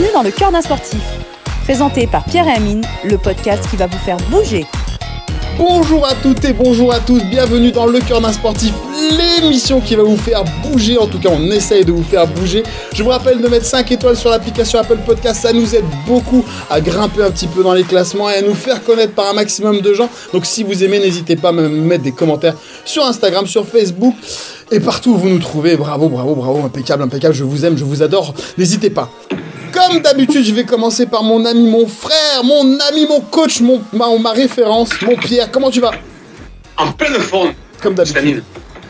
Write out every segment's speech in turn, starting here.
Bienvenue dans le cœur d'un sportif. Présenté par Pierre et Amine, le podcast qui va vous faire bouger. Bonjour à toutes et bonjour à tous, bienvenue dans Le cœur d'un sportif, l'émission qui va vous faire bouger, en tout cas on essaye de vous faire bouger. Je vous rappelle de mettre 5 étoiles sur l'application Apple Podcast, ça nous aide beaucoup à grimper un petit peu dans les classements et à nous faire connaître par un maximum de gens. Donc si vous aimez, n'hésitez pas à me mettre des commentaires sur Instagram, sur Facebook et partout où vous nous trouvez. Bravo, bravo, bravo, impeccable, impeccable, je vous aime, je vous adore, n'hésitez pas. Comme d'habitude, je vais commencer par mon ami, mon frère, mon ami, mon coach, mon, ma, ma référence, mon Pierre. Comment tu vas? En pleine forme. Comme d'habitude.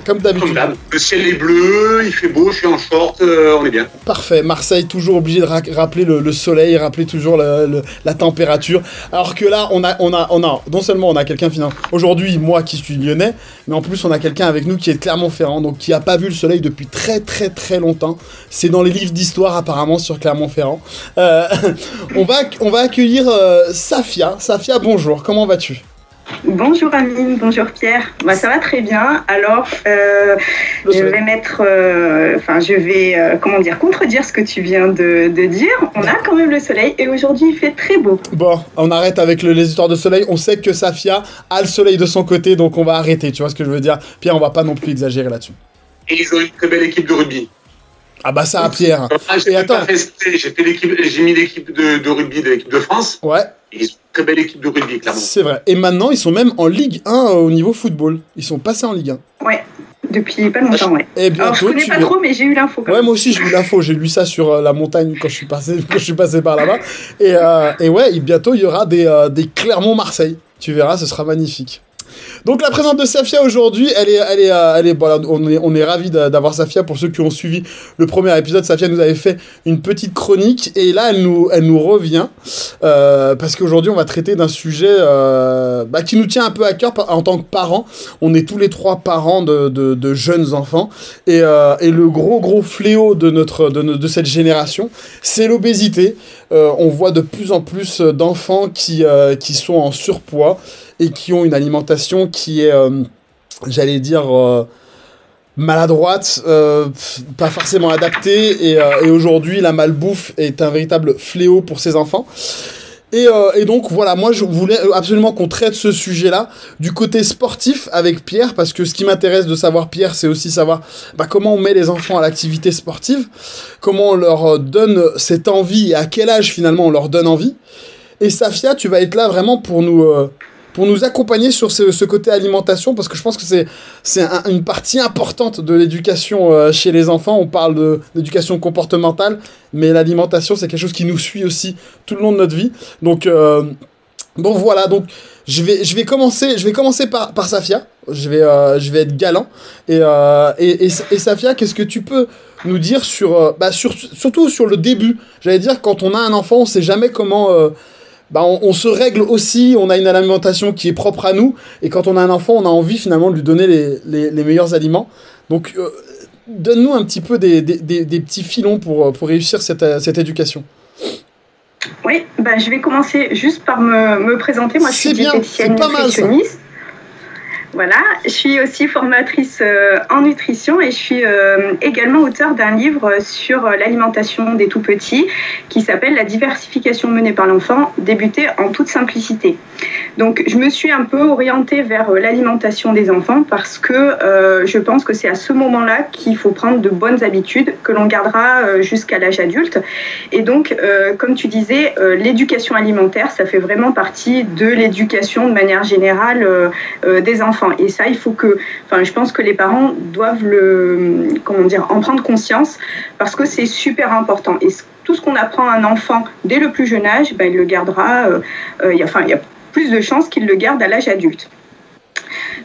Comme d'habitude. Le ciel est bleu, il fait beau, je suis en short, euh, on est bien. Parfait. Marseille, toujours obligé de ra rappeler le, le, soleil, rappeler toujours la, le, la, température. Alors que là, on a, on a, on a non seulement on a quelqu'un finalement, aujourd'hui, moi qui suis lyonnais, mais en plus on a quelqu'un avec nous qui est de Clermont-Ferrand, donc qui a pas vu le soleil depuis très très très longtemps. C'est dans les livres d'histoire apparemment sur Clermont-Ferrand. Euh, on, va, on va accueillir euh, Safia. Safia, bonjour, comment vas-tu? Bonjour Amine, bonjour Pierre. Bah, ça va très bien. Alors, euh, je vais mettre, euh, enfin, je vais, euh, comment dire, contredire ce que tu viens de, de, dire. On a quand même le soleil et aujourd'hui il fait très beau. Bon, on arrête avec le, les histoires de soleil. On sait que Safia a le soleil de son côté, donc on va arrêter. Tu vois ce que je veux dire? Pierre, on va pas non plus exagérer là-dessus. Et ils ont une très belle équipe de rugby. Ah bah ça, Pierre. Ah, j'ai mis l'équipe de, de, rugby de l'équipe de France. Ouais. Ils ont une très belle équipe de rugby, clairement. C'est vrai. Et maintenant, ils sont même en Ligue 1 au niveau football. Ils sont passés en Ligue 1. Ouais. Depuis pas longtemps, ouais. Et bientôt, Alors, je connais tu pas trop, mais j'ai eu l'info. Ouais, moi aussi j'ai eu l'info, j'ai lu ça sur euh, la montagne quand je suis passé, quand je suis passé par là-bas. Et, euh, et ouais, et bientôt il y aura des, euh, des Clermont-Marseille. Tu verras, ce sera magnifique. Donc la présente de Safia aujourd'hui, elle est, elle est, euh, elle est, voilà, on est, on est ravis d'a- d'avoir Safia. Pour ceux qui ont suivi le premier épisode, Safia nous avait fait une petite chronique et là elle nous, elle nous revient euh, parce qu'aujourd'hui on va traiter d'un sujet euh, bah, qui nous tient un peu à cœur en tant que parents. On est tous les trois parents de, de, jeunes enfants et, et le gros gros fléau de notre de, de cette génération, c'est l'obésité. On voit de plus en plus d'enfants qui qui sont en surpoids et qui ont une alimentation qui est, euh, j'allais dire, euh, maladroite, euh, pas forcément adaptée, et, aujourd'hui la malbouffe est un véritable fléau pour ces enfants. Et, donc voilà, moi je voulais absolument qu'on traite ce sujet-là du côté sportif avec Pierre, parce que ce qui m'intéresse de savoir Pierre, c'est aussi savoir bah, comment on met les enfants à l'activité sportive, comment on leur donne cette envie et à quel âge finalement on leur donne envie. Et Safia, tu vas être là vraiment pour nous, pour nous accompagner sur ce, côté alimentation, parce que je pense que c'est, c'est un- une partie importante de l'éducation euh, chez les enfants. On parle d'éducation comportementale, mais l'alimentation, c'est quelque chose qui nous suit aussi tout le long de notre vie. Donc, euh, donc voilà, donc je vais, je vais commencer, je vais commencer par, par Safia. Je vais, euh, je vais être galant. Et, et, Safia, qu'est-ce que tu peux nous dire sur, bah, sur, surtout sur le début? J'allais dire, quand on a un enfant, on sait jamais comment. Euh, bah, on, on se règle aussi, on a une alimentation qui est propre à nous, et quand on a un enfant, on a envie finalement de lui donner les, les, les meilleurs aliments. Donc, euh, donne-nous un petit peu des, des, des, des petits filons pour, pour réussir cette, euh, cette éducation. Oui, bah, je vais commencer juste par me, me présenter. Moi, je suis bien, diététicienne nutritionniste. Voilà, je suis aussi formatrice euh, en nutrition et je suis euh, également auteur d'un livre sur euh, l'alimentation des tout petits qui s'appelle La diversification menée par l'enfant, débutée en toute simplicité. Donc, je me suis un peu orientée vers l'alimentation des enfants parce que je pense que c'est à ce moment-là qu'il faut prendre de bonnes habitudes que l'on gardera jusqu'à l'âge adulte. Et donc, comme tu disais, l'éducation alimentaire, ça fait vraiment partie de l'éducation de manière générale des enfants. Et ça, il faut que, enfin, je pense que les parents doivent le, comment dire, en prendre conscience parce que c'est super important. Et tout ce qu'on apprend à un enfant dès le plus jeune âge, ben, il le gardera. euh, euh, y a- enfin, il y a plus de chances qu'il le garde à l'âge adulte.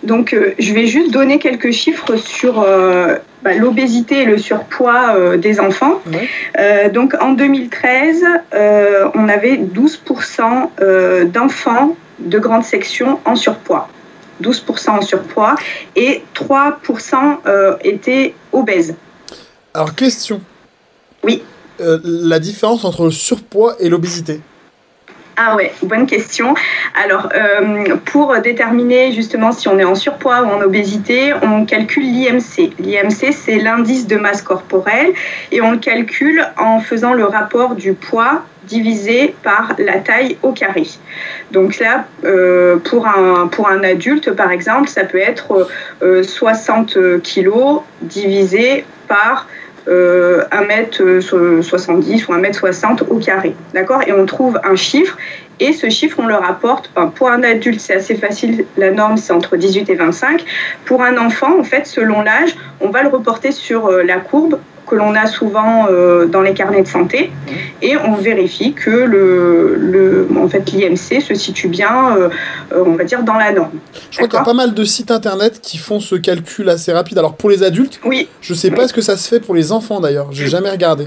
Donc, euh, je vais juste donner quelques chiffres sur euh, bah, l'obésité et le surpoids euh, des enfants. Donc, en 2013, euh, on avait 12% euh, d'enfants de grande section en surpoids. 12% en surpoids et 3% euh, étaient obèses. Alors, question. Oui. Euh, la différence entre le surpoids et l'obésité? Ah ouais, bonne question. Alors, euh, pour déterminer justement si on est en surpoids ou en obésité, on calcule l'IMC. L'IMC, c'est l'indice de masse corporelle et on le calcule en faisant le rapport du poids divisé par la taille au carré. Donc là, euh, pour, un, pour un adulte, par exemple, ça peut être 60 kg divisé par 1m70 euh, ou 1m60 au carré. D'accord? Et on trouve un chiffre et ce chiffre, on le rapporte, pour un adulte, c'est assez facile, la norme, c'est entre 18 et 25. Pour un enfant, en fait, selon l'âge, on va le reporter sur euh, la courbe que l'on a souvent euh, dans les carnets de santé et on vérifie que le, le en fait l'IMC se situe bien euh, euh, on va dire dans la norme. Je crois qu'il y a pas mal de sites internet qui font ce calcul assez rapide. Alors pour les adultes, oui. je sais pas ce que ça se fait pour les enfants d'ailleurs, j'ai jamais regardé.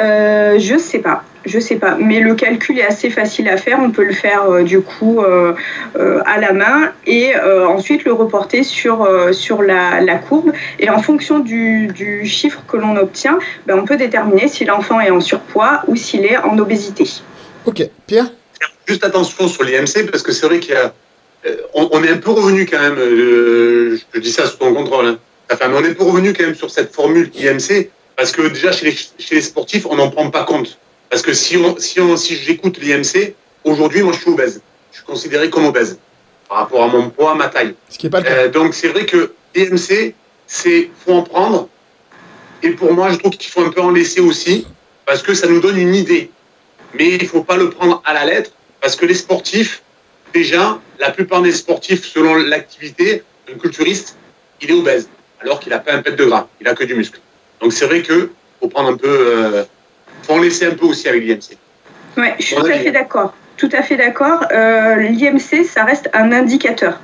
Euh, je sais pas. Je sais pas, mais le calcul est assez facile à faire. On peut le faire euh, du coup euh, à la main et ensuite le reporter sur, sur la, courbe. Et en fonction du, chiffre que l'on obtient, ben, on peut déterminer si l'enfant est en surpoids ou s'il est en obésité. Ok, Pierre? Juste attention sur l'IMC parce que c'est vrai qu'il y a. On, est un peu revenu quand même, je, dis ça sous ton contrôle, hein. enfin, on est un peu revenu quand même sur cette formule IMC parce que déjà, chez les, chez les sportifs, on n'en prend pas compte. Parce que si, on, si, on, si j'écoute l'IMC, aujourd'hui, moi, je suis obèse. Je suis considéré comme obèse par rapport à mon poids, à ma taille. Ce qui est pas le cas. Euh, donc, c'est vrai que l'IMC, c'est faut en prendre. Et pour moi, je trouve qu'il faut un peu en laisser aussi, parce que ça nous donne une idée. Mais il ne faut pas le prendre à la lettre, parce que les sportifs, déjà, la plupart des sportifs, selon l'activité, un culturiste, il est obèse, alors qu'il n'a pas un pet de gras, il n'a que du muscle. Donc c'est vrai que faut prendre un peu, euh, faut en laisser un peu aussi avec l'IMC. Oui, je suis tout à fait d'accord. Tout à fait d'accord. Euh, L'IMC, ça reste un indicateur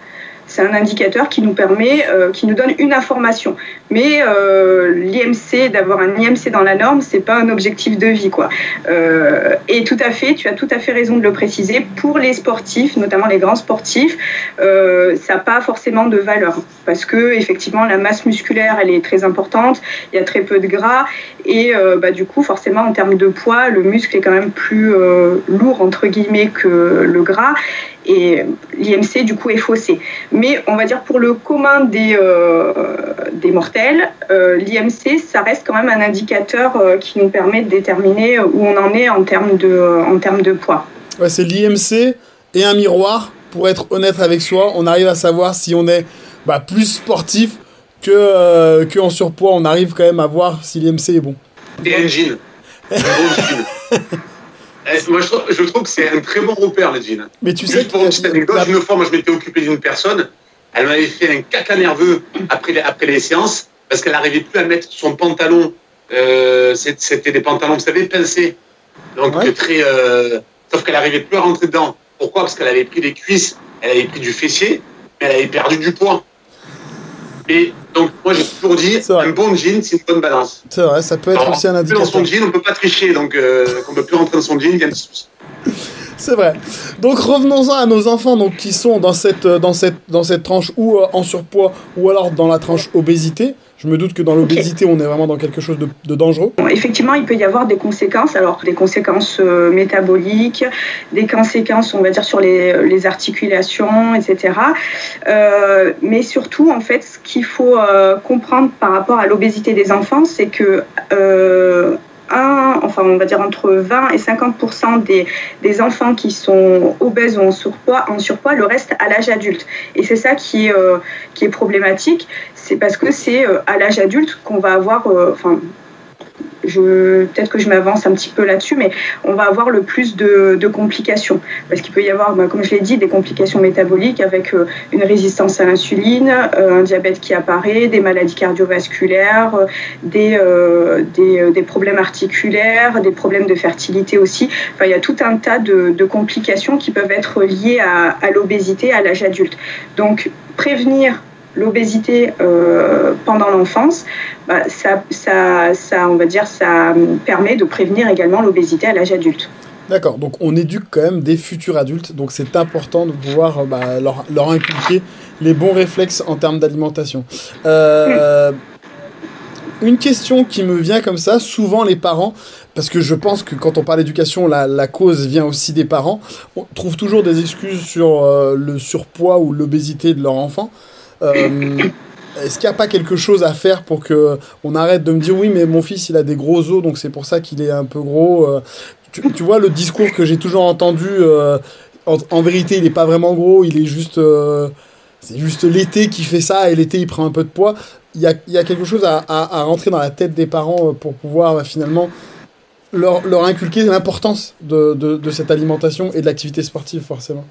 c'est un indicateur qui nous permet, euh, qui nous donne une information. Mais euh, l'IMC, d'avoir un IMC dans la norme, c'est pas un objectif de vie, quoi. Euh, et tout à fait, tu as tout à fait raison de le préciser. Pour les sportifs, notamment les grands sportifs, ça n'a pas forcément de valeur parce que effectivement la masse musculaire, elle est très importante. Il y a très peu de gras et bah, du coup, forcément, en termes de poids, le muscle est quand même plus lourd entre guillemets que le gras et l'IMC du coup est faussé. Mais on va dire pour le commun des, euh, des mortels, euh, l'IMC ça reste quand même un indicateur euh, qui nous permet de déterminer où on en est en termes de, en termes de poids. Ouais, c'est l'IMC et un miroir. Pour être honnête avec soi, on arrive à savoir si on est bah, plus sportif que, que en surpoids. On arrive quand même à voir si l'IMC est bon. Et un jean. Eh, moi, je trouve, que c'est un très bon repère, le jean. Mais tu sais pour une petite anecdote, une fois, moi, je m'étais occupé d'une personne. Elle m'avait fait un caca nerveux après les, après les séances parce qu'elle n'arrivait plus à mettre son pantalon. Euh, c'était des pantalons, vous savez, pincés. Donc, très. Euh, sauf qu'elle n'arrivait plus à rentrer dedans. Pourquoi? Parce qu'elle avait pris des cuisses, elle avait pris du fessier, mais elle avait perdu du poids. Et donc, moi, j'ai toujours dit, un bon jean, c'est une bonne balance. C'est vrai, ça peut être aussi un indicateur. Dans son jean, on ne peut pas tricher, donc euh, on ne peut plus rentrer dans son jean, il y a des soucis. C'est vrai. Donc revenons-en à nos enfants donc, qui sont dans cette, euh, dans cette, dans cette tranche ou euh, en surpoids ou alors dans la tranche obésité. Je me doute que dans l'obésité, on est vraiment dans quelque chose de, dangereux. effectivement, il peut y avoir des conséquences. Alors, des conséquences euh, métaboliques, des conséquences, on va dire, sur les, articulations, etc. mais surtout, en fait, ce qu'il faut comprendre par rapport à l'obésité des enfants, c'est que enfin on va dire entre 20 et 50 des, des, enfants qui sont obèses ou en surpoids, en surpoids le reste à l'âge adulte. Et c'est ça qui est, euh, problématique, c'est parce que c'est euh, à l'âge adulte qu'on va avoir, euh, peut-être que je m'avance un petit peu là-dessus, mais on va avoir le plus de, complications. Parce qu'il peut y avoir, bah, comme je l'ai dit, des complications métaboliques avec euh, une résistance à l'insuline, euh, un diabète qui apparaît, des maladies cardiovasculaires, euh, des, des, problèmes articulaires, des problèmes de fertilité aussi. Enfin, il y a tout un tas de, complications qui peuvent être liées à l'obésité à l'âge adulte. Donc, prévenir l'obésité euh, pendant l'enfance, bah, ça, ça, ça, on va dire, ça permet de prévenir également l'obésité à l'âge adulte. D'accord, donc on éduque quand même des futurs adultes, donc c'est important de pouvoir euh, bah, leur, leur, inculquer les bons réflexes en termes d'alimentation. Euh, une question qui me vient comme ça, souvent les parents parce que je pense que quand on parle d'éducation, la, la, cause vient aussi des parents. On trouve toujours des excuses sur le surpoids ou l'obésité de leur enfant. Est-ce qu'il n'y a pas quelque chose à faire pour que on arrête de me dire oui mais mon fils il a des gros os donc c'est pour ça qu'il est un peu gros. Tu, tu, vois le discours que j'ai toujours entendu. En, en, vérité il n'est pas vraiment gros, il est juste c'est juste l'été qui fait ça et l'été il prend un peu de poids. Il y a, y a quelque chose à, à, rentrer dans la tête des parents pour pouvoir finalement leur, leur inculquer l'importance de, de, cette alimentation et de l'activité sportive forcément.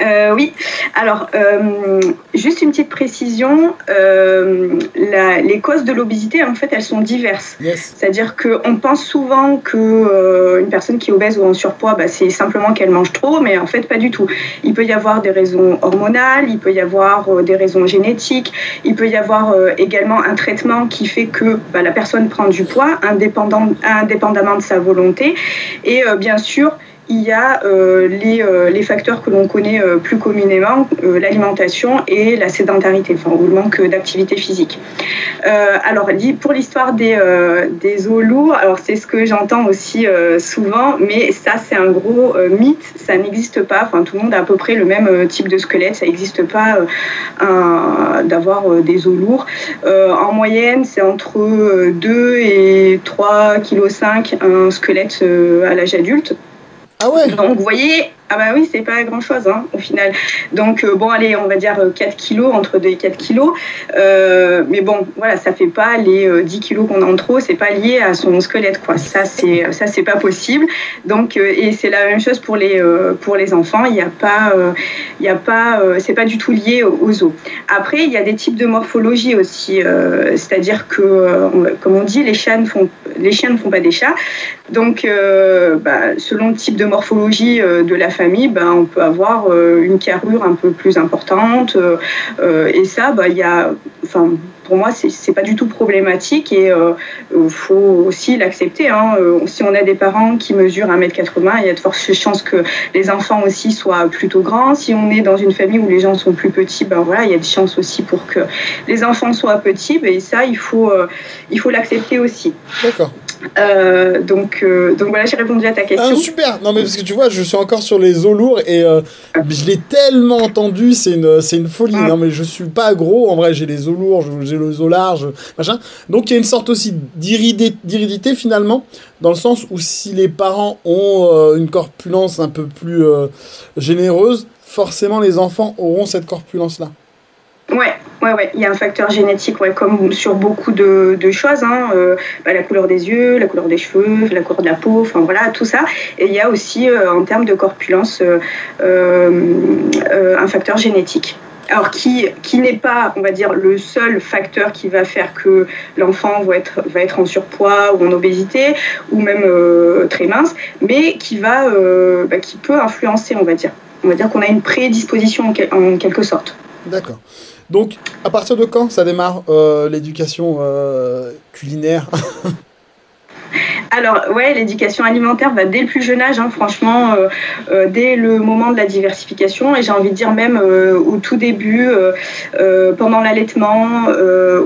Euh, oui, alors euh, juste une petite précision, euh, la, les causes de l'obésité en fait elles sont diverses. Yes. C'est-à-dire qu'on pense souvent que euh, une personne qui est obèse ou en surpoids, bah, c'est simplement qu'elle mange trop, mais en fait pas du tout. Il peut y avoir des raisons hormonales, il peut y avoir des raisons génétiques, il peut y avoir également un traitement qui fait que bah, la personne prend du poids indépendant, indépendamment de sa volonté, et bien sûr il y a euh, les, euh, les, facteurs que l'on connaît euh, plus communément, l'alimentation et la sédentarité, enfin, ou le manque d'activité physique. Alors, pour l'histoire des, des os lourds, alors c'est ce que j'entends aussi souvent, mais ça c'est un gros mythe, ça n'existe pas, enfin tout le monde a à peu près le même type de squelette, ça n'existe pas d'avoir des os lourds. en moyenne, c'est entre 2 et 3,5 kg un squelette à l'âge adulte. Ah Donc vous voyez, ah bah oui, c'est pas grand chose hein, au final. Donc euh, bon, allez, on va dire 4 kilos, entre 2 et 4 kilos. Euh, mais bon, voilà, ça fait pas les euh, 10 kilos qu'on a en trop, c'est pas lié à son squelette, quoi. Ça, c'est pas possible. Donc, euh, et c'est la même chose pour les, euh, pour les enfants. Il n'y a pas, il a pas c'est pas du tout lié aux os. Après, il y a des types de morphologie aussi. C'est-à-dire que, comme on dit, les font, les chiens ne font pas des chats. Donc, bah, selon le type de morphologie de la famille, ben, on peut avoir euh, une carrure un peu plus importante. Euh, et ça, ben, y a, pour moi, c'est pas du tout problématique et il euh, faut aussi l'accepter. Hein. Si on a des parents qui mesurent 1m80, il y a de fortes chances que les enfants aussi soient plutôt grands. Si on est dans une famille où les gens sont plus petits, ben voilà, il y a des chances aussi pour que les enfants soient petits. Ben, et ça, il faut il faut l'accepter aussi. D'accord. Euh, donc, euh, donc voilà, j'ai répondu à ta question. Ah, super Non mais parce que tu vois, je suis encore sur les os lourds et euh, je l'ai tellement entendu, c'est une, c'est une folie. Mm. Non mais je suis pas gros, en vrai j'ai les os lourds, j'ai les os larges, machin. Donc il y a une sorte aussi d'iridité, finalement, dans le sens où si les parents ont une corpulence un peu plus généreuse, forcément les enfants auront cette corpulence-là. Ouais, ouais, ouais. Il y a un facteur génétique, ouais, comme sur beaucoup de, choses. Hein. Euh, bah, la couleur des yeux, la couleur des cheveux, la couleur de la peau, enfin voilà, tout ça. Et il y a aussi, euh, en termes de corpulence, euh, un facteur génétique. Alors qui, qui n'est pas, on va dire, le seul facteur qui va faire que l'enfant va être, en surpoids ou en obésité ou même très mince, mais qui va, bah, qui peut influencer, on va dire. On va dire qu'on a une prédisposition en quelque sorte. D'accord. Donc, à partir de quand ça démarre euh, l'éducation euh, culinaire? Alors, ouais, l'éducation alimentaire va dès le plus jeune âge, hein, franchement, euh, euh, dès le moment de la diversification, et j'ai envie de dire même euh, au tout début, pendant l'allaitement,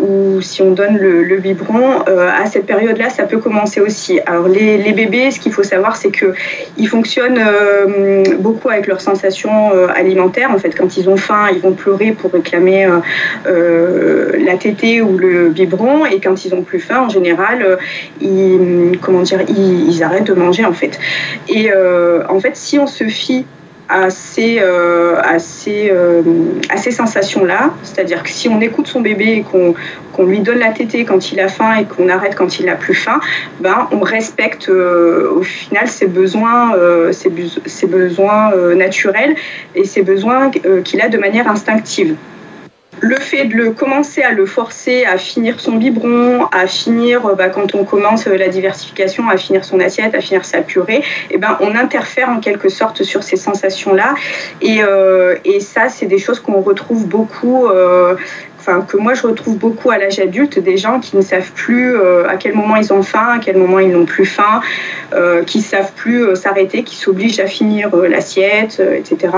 ou si on donne le, biberon, à cette période-là, ça peut commencer aussi. Alors, les, les bébés, ce qu'il faut savoir, c'est qu'ils fonctionnent beaucoup avec leurs sensations alimentaires. En fait, quand ils ont faim, ils vont pleurer pour réclamer la tétée ou le biberon, et quand ils ont plus faim, en général, ils comment dire, ils, arrêtent de manger en fait. Et euh, en fait, si on se fie à ces, euh, euh, à ces sensations-là, c'est-à-dire que si on écoute son bébé et qu'on qu lui donne la tétée quand il a faim et qu'on arrête quand il n'a plus faim, ben, on respecte au final ses besoins, ses, besoins naturels et ses besoins qu'il a de manière instinctive le fait de le commencer à le forcer à finir son biberon, à finir, bah, quand on commence la diversification, à finir son assiette, à finir sa purée, et ben, on interfère en quelque sorte sur ces sensations-là. Et, euh, ça, c'est des choses qu'on retrouve beaucoup. Euh, Enfin, que moi je retrouve beaucoup à l'âge adulte, des gens qui ne savent plus euh, à quel moment ils ont faim, à quel moment ils n'ont plus faim, euh, qui ne savent plus euh, s'arrêter, qui s'obligent à finir l'assiette, etc.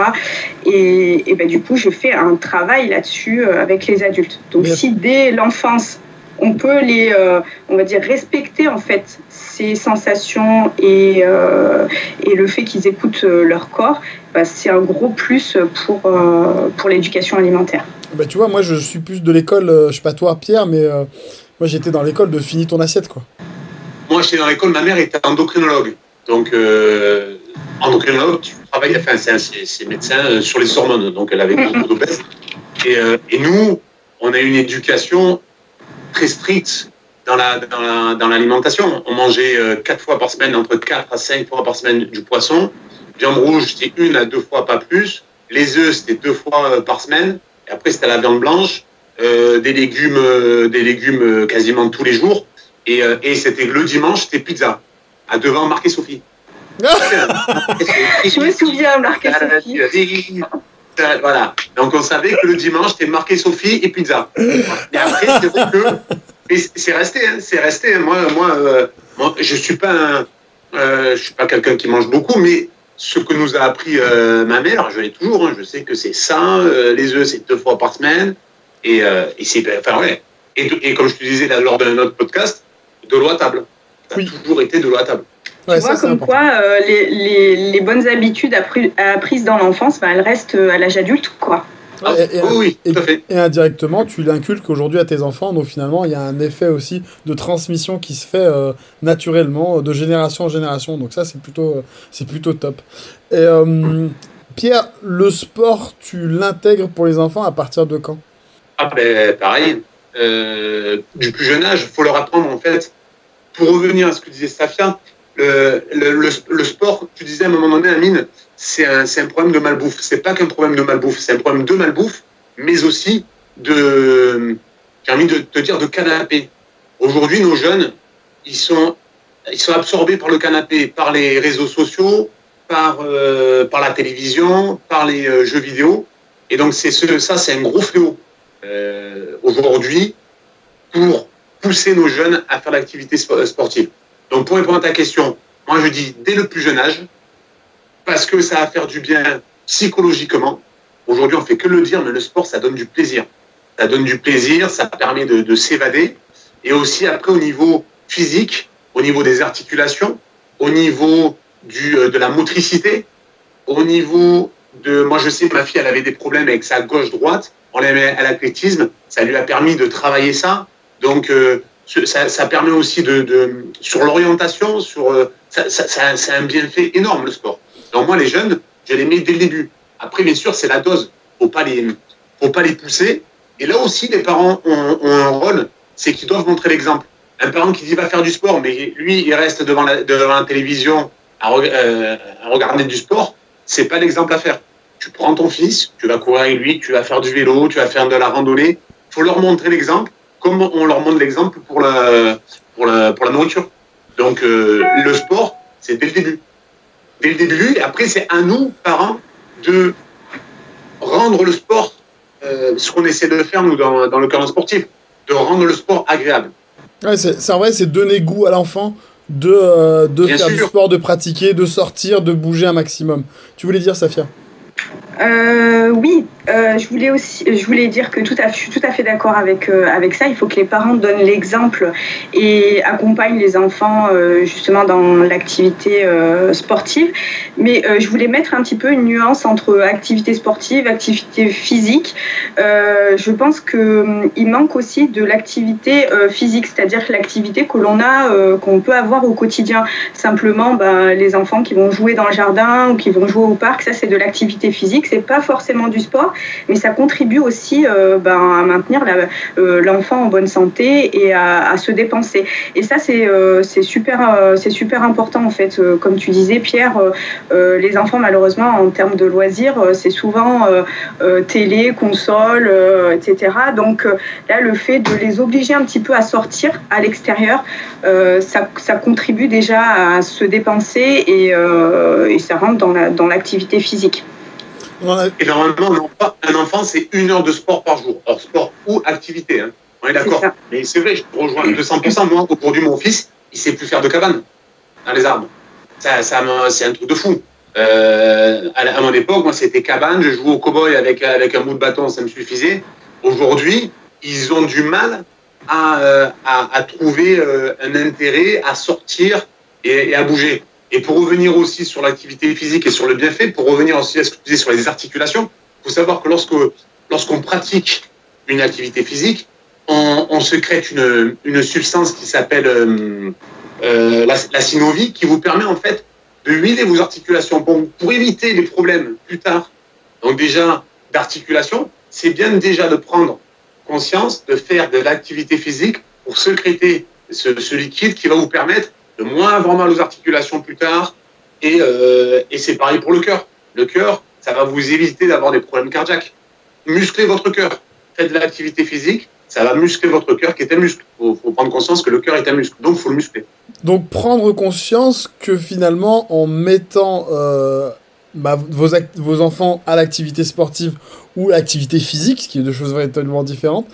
Et, et ben, du coup, je fais un travail là-dessus avec les adultes. Donc, Bien. si dès l'enfance, on peut les, euh, on va dire, respecter en fait ces sensations et, et le fait qu'ils écoutent leur corps, bah, c'est un gros plus pour, pour l'éducation alimentaire. Bah, tu vois, moi je suis plus de l'école, je sais pas toi Pierre, mais moi j'étais dans l'école de finis ton assiette quoi. Moi j'étais dans l'école, ma mère était endocrinologue. Donc, euh, endocrinologue, tu travailles, enfin, c'est médecin sur les hormones, donc elle avait beaucoup d'obèses. Et, euh, et, nous, on a une éducation très stricte dans l'alimentation. La, dans l'alimentation. on mangeait euh, quatre fois par semaine, entre 4 à 5 fois par semaine du poisson. Viande rouge, c'était une à deux fois, pas plus. Les œufs, c'était deux fois euh, par semaine. Et après, c'était la viande blanche, euh, des légumes, des légumes quasiment tous les jours. Et, et c'était le dimanche, c'était pizza à devant marqué Sophie. Je me souviens, marqué Sophie. Voilà. Donc on savait que le dimanche, c'était marqué Sophie et pizza. Et après, c'est vrai que. C'est resté, hein, c'est resté. Moi, moi, euh, moi, je suis pas un, euh, je suis pas quelqu'un qui mange beaucoup, mais ce que nous a appris euh, ma mère, je l'ai toujours. Hein, je sais que c'est sain. les œufs, c'est deux fois par semaine. Et, et c'est, enfin ouais. Et, et, comme je te disais là, lors de notre podcast, de l'eau à table. Ça a toujours été de l'eau à table. tu vois comme quoi euh, les, les, les, bonnes habitudes apprises dans l'enfance, bah, elles restent à l'âge adulte. quoi. Ah, et, oui, tout à fait. Et indirectement, tu l'inculques aujourd'hui à tes enfants, donc finalement, il y a un effet aussi de transmission qui se fait euh, naturellement, de génération en génération. Donc ça, c'est plutôt, c'est plutôt top. Et, Pierre, le sport, tu l'intègres pour les enfants à partir de quand? Ah ben, pareil, du plus jeune âge, il faut leur apprendre en fait pour revenir à ce que disait Safia, le, le, le, sport, tu disais à un moment donné, Amine, c'est un, problème de malbouffe. C'est pas qu'un problème de malbouffe, c'est un problème de malbouffe, mais aussi de, j'ai envie de te dire, de canapé. Aujourd'hui, nos jeunes, ils sont, ils sont absorbés par le canapé, par les réseaux sociaux, par, euh, par la télévision, par les euh, jeux vidéo. Et donc, c'est ce, ça, c'est un gros fléau. Euh, aujourd'hui, pour pousser nos jeunes à faire l'activité sportive. Donc pour répondre à ta question, moi je dis dès le plus jeune âge, parce que ça va faire du bien psychologiquement. Aujourd'hui on fait que le dire, mais le sport ça donne du plaisir. Ça donne du plaisir, ça permet de, de s'évader. Et aussi après au niveau physique, au niveau des articulations, au niveau du, euh, de la motricité, au niveau de... Moi je sais ma fille elle avait des problèmes avec sa gauche-droite, on l'a mis à l'athlétisme, ça lui a permis de travailler ça. Donc, euh, ça, permet aussi de, sur l'orientation, sur euh, ça, ça, c'est un bienfait énorme le sport. Donc moi, les jeunes, je les mets dès le début. Après, bien sûr, c'est la dose. Faut pas les, faut pas les pousser. Et là aussi, les parents ont, un rôle, c'est qu'ils doivent montrer l'exemple. Un parent qui dit va faire du sport, mais lui, il reste devant la, devant la télévision à, euh, à regarder du sport, c'est pas l'exemple à faire. Tu prends ton fils, tu vas courir avec lui, tu vas faire du vélo, tu vas faire de la randonnée. Faut leur montrer l'exemple comme on leur montre l'exemple pour la, pour, la, pour la nourriture. Donc euh, le sport, c'est dès le début. Dès le début, et après c'est à nous, parents, de rendre le sport, euh, ce qu'on essaie de faire nous dans, dans le cadre sportif, de rendre le sport agréable. Ouais, c'est vrai, c'est donner goût à l'enfant de, euh, de faire du sport, de pratiquer, de sortir, de bouger un maximum. Tu voulais dire, Safia? Euh, oui, euh, je voulais aussi, je voulais dire que tout à, je suis tout à fait d'accord avec euh, avec ça. Il faut que les parents donnent l'exemple et accompagnent les enfants euh, justement dans l'activité sportive. Mais je voulais mettre un petit peu une nuance entre activité sportive, activité physique. je pense que hum, il manque aussi de l'activité physique, c'est-à-dire l'activité que l'on a, qu'on peut avoir au quotidien. Simplement, ben, les enfants qui vont jouer dans le jardin ou qui vont jouer au parc, ça c'est de l'activité physique. C'est pas forcément du sport mais ça contribue aussi euh, ben, à maintenir euh, l'enfant en bonne santé et à, se dépenser. Et ça, c'est euh, super, c'est super important en fait. comme tu disais, Pierre, les enfants, malheureusement, en termes de loisirs, c'est souvent télé, console, etc. Donc là, le fait de les obliger un petit peu à sortir à l'extérieur, ça, contribue déjà à se dépenser et, ça rentre dans l'activité physique. Et normalement, un enfant, c'est une heure de sport par jour. Or, sport ou activité, hein. on est d'accord. Mais c'est vrai, je te rejoins 200%. Moi, aujourd'hui, mon fils, il sait plus faire de cabane dans les arbres. Ça, ça c'est un truc de fou. Euh, à, mon époque, moi, c'était cabane. Je jouais au cow-boy avec, avec un bout de bâton, ça me suffisait. Aujourd'hui, ils ont du mal à, euh, à, à trouver euh, un intérêt à sortir et, à bouger. Et pour revenir aussi sur l'activité physique et sur le bienfait, pour revenir aussi à ce que tu disais sur les articulations, il faut savoir que lorsque lorsqu'on pratique une activité physique, on, on sécrète une, une substance qui s'appelle euh, euh, la, synovie, qui vous permet en fait de huiler vos articulations pour, pour éviter les problèmes plus tard. Donc déjà d'articulation, c'est bien déjà de prendre conscience de faire de l'activité physique pour sécréter ce, ce, liquide qui va vous permettre de moins avoir mal aux articulations plus tard. Et, euh, et c'est pareil pour le cœur. Le cœur, ça va vous éviter d'avoir des problèmes cardiaques. Musclez votre cœur. Faites de l'activité physique, ça va muscler votre cœur qui est un muscle. Il faut, prendre conscience que le cœur est un muscle, donc il faut le muscler. Donc prendre conscience que finalement, en mettant euh, bah, vos, vos enfants à l'activité sportive ou l'activité physique, ce qui est deux choses véritablement différentes,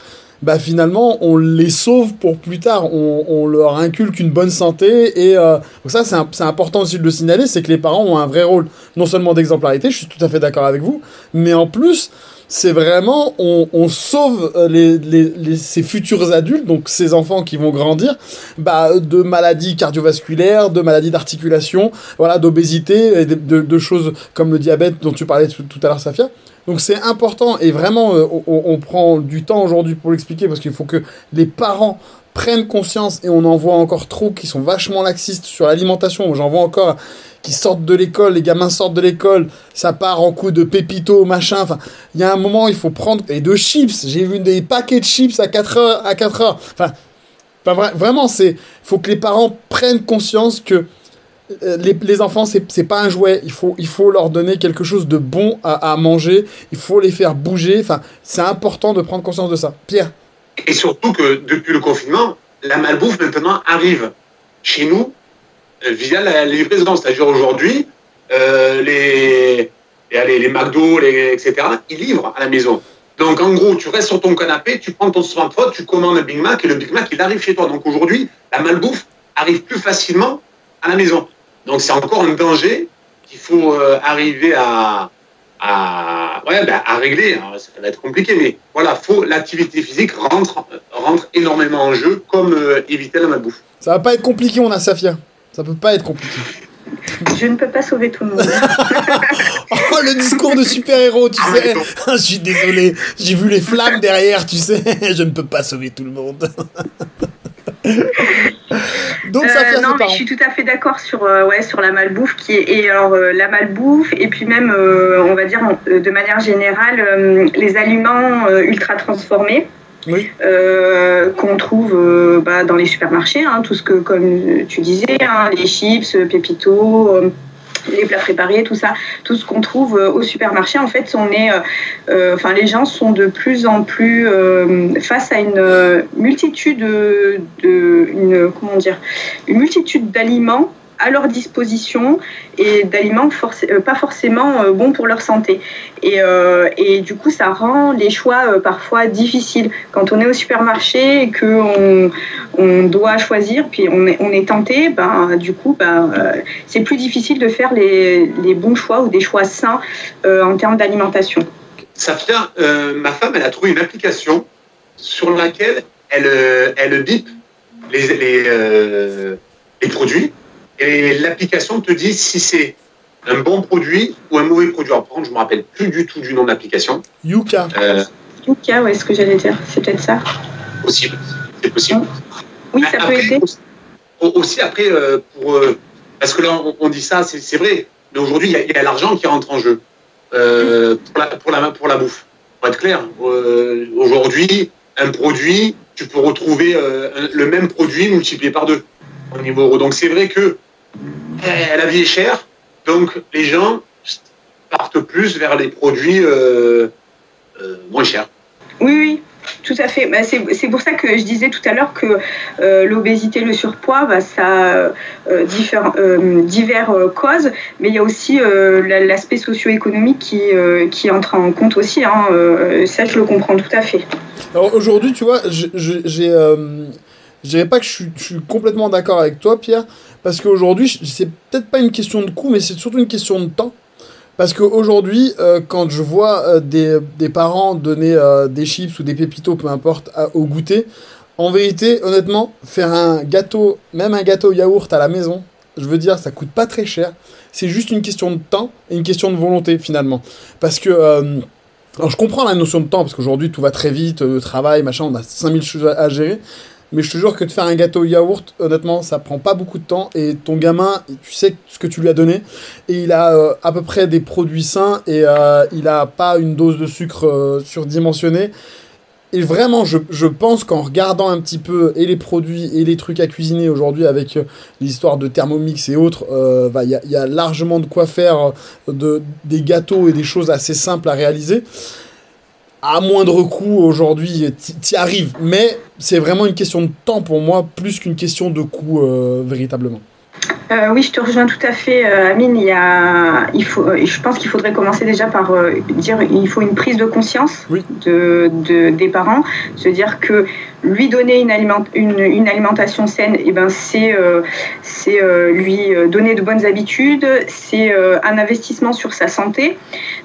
bah finalement on les sauve pour plus tard, on, on leur inculque une bonne santé et euh, ça c'est important aussi de le signaler, c'est que les parents ont un vrai rôle, non seulement d'exemplarité, je suis tout à fait d'accord avec vous, mais en plus c'est vraiment on, on sauve euh, les, les, les, ces futurs adultes, donc ces enfants qui vont grandir, bah, de maladies cardiovasculaires, de maladies d'articulation, voilà, d'obésité, de, de, de, choses comme le diabète dont tu parlais tout, tout à l'heure, Safia. Donc c'est important et vraiment euh, on, on, prend du temps aujourd'hui pour l'expliquer parce qu'il faut que les parents prennent conscience et on en voit encore trop qui sont vachement laxistes sur l'alimentation. J'en vois encore qui sortent de l'école, les gamins sortent de l'école, ça part en coup de pépito, machin. Enfin, il y a un moment, il faut prendre et de chips. J'ai vu des paquets de chips à 4 heures, à 4 heures. Enfin, vraiment, c'est, faut que les parents prennent conscience que euh, les, les, enfants, c'est pas un jouet. Il faut, il faut leur donner quelque chose de bon à, à manger. Il faut les faire bouger. Enfin, c'est important de prendre conscience de ça. Pierre. Et surtout que depuis le confinement, la malbouffe maintenant arrive chez nous via la livraison. C'est-à-dire aujourd'hui, euh, les, les, McDo, les, etc., ils livrent à la maison. Donc en gros, tu restes sur ton canapé, tu prends ton smartphone, tu commandes un Big Mac et le Big Mac, il arrive chez toi. Donc aujourd'hui, la malbouffe arrive plus facilement à la maison. Donc c'est encore un danger qu'il faut euh, arriver à, à, ouais, ben, à régler. Hein. Ça va être compliqué, mais voilà, l'activité physique rentre, rentre énormément en jeu, comme euh, éviter la malbouffe. Ça va pas être compliqué, on a Safia. Ça peut pas être compliqué. Je ne peux pas sauver tout le monde. oh, le discours de super-héros, tu sais. je suis désolé, j'ai vu les flammes derrière, tu sais. Je ne peux pas sauver tout le monde. Donc, euh, non, mais je suis tout à fait d'accord sur, euh, ouais, sur la malbouffe qui est, et alors euh, la malbouffe et puis même, on va dire de manière générale, les aliments ultra transformés. Oui. qu'on trouve bah, dans les supermarchés, hein, tout ce que, comme tu disais, hein, les chips, pépitos, les plats préparés, tout ça, tout ce qu'on trouve euh, au supermarché, en fait, on est, euh, euh, enfin, les gens sont de plus en plus face à une multitude de, de une, comment dire, une multitude d'aliments à leur disposition et d'aliments forc pas forcément euh, bons pour leur santé. Et, euh, et, du coup, ça rend les choix euh, parfois difficiles. Quand on est au supermarché et qu'on on doit choisir, puis on est, on est tenté, ben, du coup, ben, c'est plus difficile de faire les, les, bons choix ou des choix sains en termes d'alimentation. Vient, ma femme, elle a trouvé une application sur laquelle elle, elle bip les, les, les produits et l'application te dit si c'est un bon produit ou un mauvais produit. Alors, par contre, je me rappelle plus du tout du nom de l'application. Yuka. Euh, Yuka, ouais, ce que j'allais dire. C'est peut-être ça. Possible. C'est possible. Oui, ça après, peut aider. Aussi, aussi après, euh, pour, euh, parce que là, on, on dit ça, c'est vrai, mais aujourd'hui, il y a, a l'argent qui rentre en jeu euh, pour, la, pour, la, pour la bouffe. Pour être clair, euh, aujourd'hui, un produit, tu peux retrouver euh, le même produit multiplié par deux au niveau euro. Donc c'est vrai que eh, la vie est chère, donc les gens partent plus vers les produits euh, euh, moins chers. Oui, oui, tout à fait. Bah, c'est pour ça que je disais tout à l'heure que euh, l'obésité, le surpoids, bah, ça a euh, divers, euh, divers causes, mais il y a aussi l'aspect socio-économique qui, qui entre en compte aussi. Hein, ça, je le comprends tout à fait. Alors aujourd'hui, tu vois, j'ai je dirais pas que je suis, je suis complètement d'accord avec toi, Pierre, parce qu'aujourd'hui, c'est peut-être pas une question de coût, mais c'est surtout une question de temps. Parce qu'aujourd'hui, euh, quand je vois euh, des, parents donner euh, des chips ou des pépitos, peu importe, au goûter, en vérité, honnêtement, faire un gâteau, même un gâteau yaourt à la maison, je veux dire, ça coûte pas très cher. C'est juste une question de temps et une question de volonté finalement. Parce que alors je comprends la notion de temps parce qu'aujourd'hui tout va très vite, le travail, machin, on a 5000 choses à, gérer. Mais je te jure que de faire un gâteau yaourt, honnêtement, ça prend pas beaucoup de temps. Et ton gamin, tu sais ce que tu lui as donné. Et il a euh, à peu près des produits sains. Et euh, il a pas une dose de sucre euh, surdimensionnée. Et vraiment, je, pense qu'en regardant un petit peu et les produits et les trucs à cuisiner aujourd'hui avec l'histoire de Thermomix et autres, bah, il y, a, largement de quoi faire de, des gâteaux et des choses assez simples à réaliser à moindre coût aujourd'hui, tu y arrives. Mais c'est vraiment une question de temps pour moi, plus qu'une question de coût euh, véritablement. Euh, oui, je te rejoins tout à fait, euh, Amine. Il, y a, il faut, je pense qu'il faudrait commencer déjà par dire il faut une prise de conscience de, de, des parents, se dire que lui donner une, aliment, une, alimentation saine, eh ben c'est euh, euh, lui euh, donner de bonnes habitudes, c'est un investissement sur sa santé.